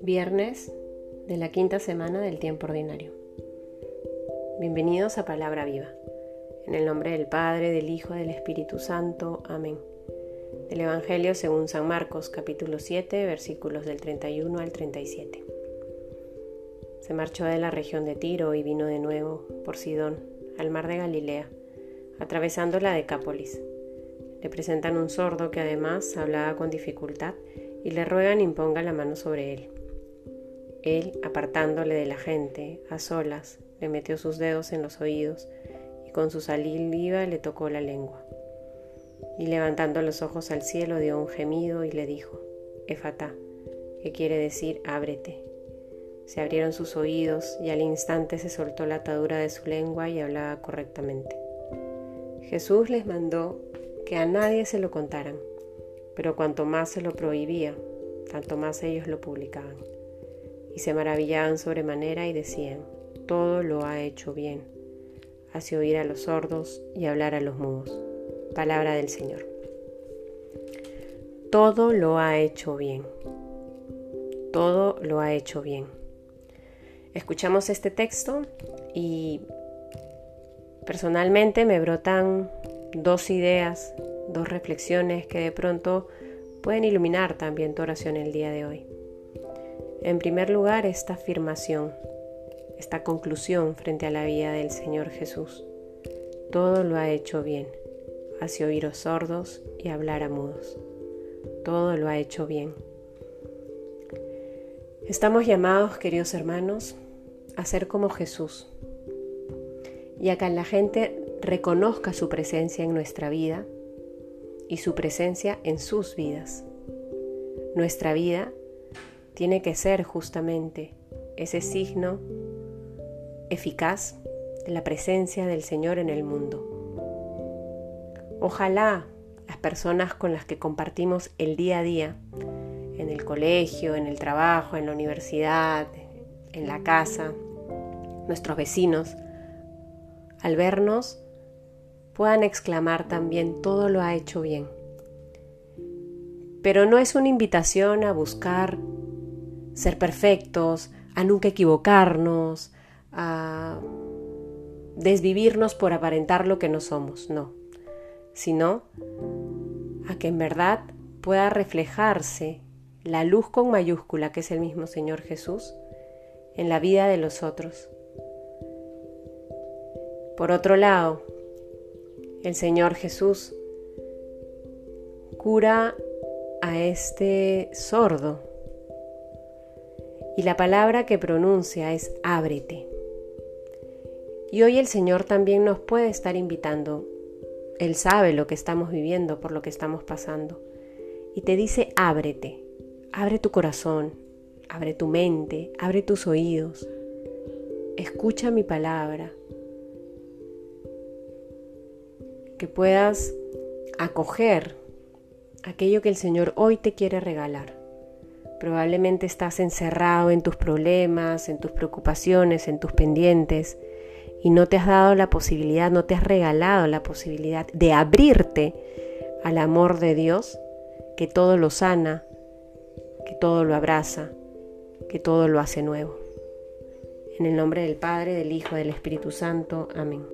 Viernes de la quinta semana del tiempo ordinario. Bienvenidos a Palabra Viva. En el nombre del Padre, del Hijo, del Espíritu Santo. Amén. Del Evangelio según San Marcos, capítulo 7, versículos del 31 al 37. Se marchó de la región de Tiro y vino de nuevo por Sidón, al mar de Galilea, atravesando la Decápolis. Le presentan un sordo que además hablaba con dificultad y le ruegan imponga la mano sobre él. Él, apartándole de la gente, a solas, le metió sus dedos en los oídos y con su saliva le tocó la lengua. Y levantando los ojos al cielo dio un gemido y le dijo, Efata, que quiere decir ábrete. Se abrieron sus oídos y al instante se soltó la atadura de su lengua y hablaba correctamente. Jesús les mandó que a nadie se lo contaran, pero cuanto más se lo prohibía, tanto más ellos lo publicaban y se maravillaban sobremanera y decían, todo lo ha hecho bien, hace oír a los sordos y hablar a los mudos. Palabra del Señor. Todo lo ha hecho bien. Todo lo ha hecho bien. Escuchamos este texto y personalmente me brotan dos ideas, dos reflexiones que de pronto pueden iluminar también tu oración el día de hoy. En primer lugar, esta afirmación, esta conclusión frente a la vida del Señor Jesús. Todo lo ha hecho bien. Hace oír a sordos y hablar a mudos. Todo lo ha hecho bien. Estamos llamados, queridos hermanos, a ser como Jesús y a que la gente reconozca su presencia en nuestra vida y su presencia en sus vidas. Nuestra vida tiene que ser justamente ese signo eficaz de la presencia del Señor en el mundo. Ojalá las personas con las que compartimos el día a día, en el colegio, en el trabajo, en la universidad, en la casa, nuestros vecinos, al vernos, puedan exclamar también todo lo ha hecho bien. Pero no es una invitación a buscar ser perfectos, a nunca equivocarnos, a desvivirnos por aparentar lo que no somos, no, sino a que en verdad pueda reflejarse la luz con mayúscula que es el mismo Señor Jesús en la vida de los otros. Por otro lado, el Señor Jesús cura a este sordo y la palabra que pronuncia es ábrete. Y hoy el Señor también nos puede estar invitando. Él sabe lo que estamos viviendo, por lo que estamos pasando. Y te dice, ábrete, abre tu corazón, abre tu mente, abre tus oídos. Escucha mi palabra. Que puedas acoger aquello que el Señor hoy te quiere regalar. Probablemente estás encerrado en tus problemas, en tus preocupaciones, en tus pendientes y no te has dado la posibilidad, no te has regalado la posibilidad de abrirte al amor de Dios que todo lo sana, que todo lo abraza, que todo lo hace nuevo. En el nombre del Padre, del Hijo, del Espíritu Santo. Amén.